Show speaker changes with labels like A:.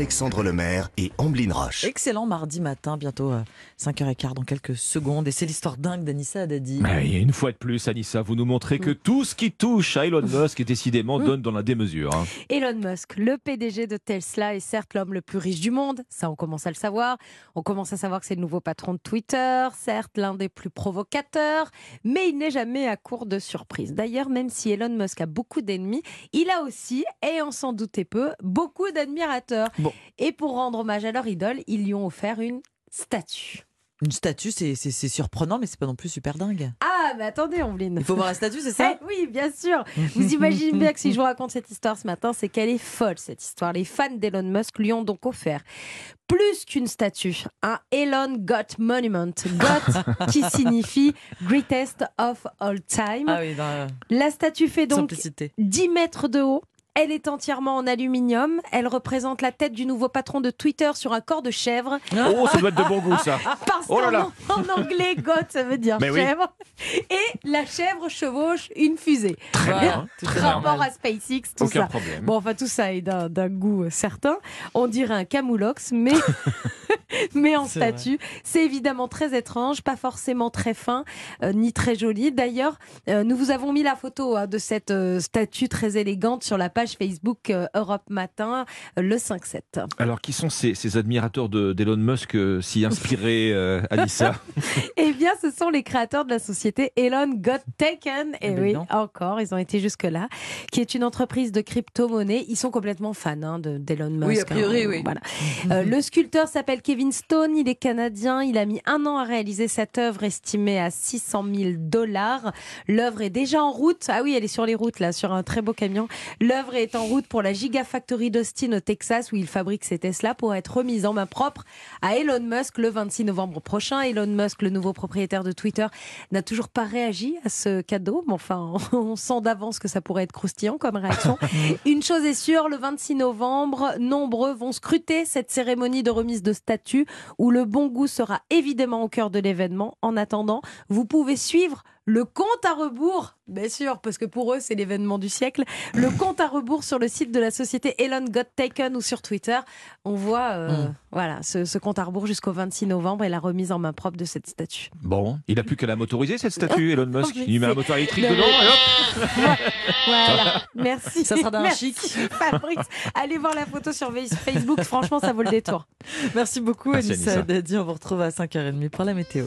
A: Alexandre Lemaire et Amblin Roche.
B: Excellent mardi matin, bientôt euh, 5h15 dans quelques secondes. Et c'est l'histoire dingue d'Anissa Haddadi.
C: Et une fois de plus, Anissa, vous nous montrez que tout ce qui touche à Elon Musk, décidément, donne dans la démesure. hein.
D: Elon Musk, le PDG de Tesla, est certes l'homme le plus riche du monde, ça on commence à le savoir. On commence à savoir que c'est le nouveau patron de Twitter, certes l'un des plus provocateurs, mais il n'est jamais à court de surprises. D'ailleurs, même si Elon Musk a beaucoup d'ennemis, il a aussi, et on s'en doutait peu, beaucoup d'admirateurs.
B: Bon.
D: Et pour rendre hommage à leur idole, ils lui ont offert une statue.
B: Une statue, c'est c'est- c'est surprenant, mais c'est pas non plus super dingue.
D: Ah, mais attendez, Ombline.
B: Il faut voir la statue, c'est ça
D: Eh oui, bien sûr. Vous imaginez bien que si je vous raconte cette histoire ce matin, c'est qu'elle est folle, cette histoire. Les fans d'Elon Musk lui ont donc offert plus qu'une statue, un Elon Got Monument. Got qui signifie Greatest of All Time.
B: Ah oui, dans la
D: La statue fait donc
B: simplicité.
D: 10 mètres de haut. Elle est entièrement en aluminium. Elle représente la tête du nouveau patron de Twitter sur un corps de chèvre.
C: Oh, ça doit être de bon goût, ça.
D: Parce
C: Oh là
D: qu'en
C: là.
D: en anglais, goat, ça veut dire
C: Mais oui.
D: chèvre. Et la chèvre chevauche une fusée.
B: Tout est
D: Rapport à SpaceX, tout
C: Aucun
D: ça.
C: problème.
D: Bon, enfin, tout ça est d'un goût certain. On dirait un camoulox, mais, mais en statue. C'est évidemment très étrange, pas forcément très fin, euh, ni très joli. D'ailleurs, euh, nous vous avons mis la photo hein, de cette euh, statue très élégante sur la page Facebook euh, Europe Matin euh, le 5-7.
C: Alors, qui sont ces, ces admirateurs de- d'Elon Musk euh, si inspirés, euh, Anissa
D: Eh bien, ce sont les créateurs de la société Elon Got Taken. Et
B: Eh
D: oui,
B: non.
D: encore, ils ont été jusque-là, qui est une entreprise de crypto-monnaie. Ils sont complètement fans hein, de- d'Elon Musk.
B: Oui, a priori,
D: hein.
B: oui.
D: Voilà. Euh, le sculpteur s'appelle Kevin Stone, il est canadien. Il a mis un an à réaliser cette œuvre estimée à 600 000 dollars. L'œuvre est déjà en route. Ah oui, elle est sur les routes, là, sur un très beau camion. L'œuvre est en route pour la Gigafactory d'Austin, au Texas, où il fabrique ses Tesla pour être remise en main propre à Elon Musk le 26 novembre prochain. Elon Musk, le nouveau propriétaire de Twitter, n'a toujours pas réagi à ce cadeau. Mais enfin, on sent d'avance que ça pourrait être croustillant comme réaction. Une chose est sûre, le 26 novembre, nombreux vont scruter cette cérémonie de remise de statut où le bon goût sera évidemment au cœur de l'événement. En attendant, vous pouvez suivre le compte à rebours, bien sûr, parce que pour eux, c'est l'événement du siècle. Le compte à rebours sur le site de la société Elon Got Taken ou sur Twitter. On voit euh,
B: Mm.
D: voilà, ce, ce compte à rebours jusqu'au 26 novembre et la remise en main propre de cette statue.
C: Bon, il a plus qu'à la motoriser, cette statue, Elon Musk.
D: mais
C: Il met un moteur électrique
D: le-
C: dedans, et hop
D: Voilà, merci.
B: Ça sera d'un chic.
D: Fabrice, allez voir la photo sur Facebook, franchement, ça vaut le détour.
B: Merci beaucoup,
C: Merci,
B: Anissa
C: Anissa.
B: Haddadi. On vous retrouve à 5h30 pour la météo.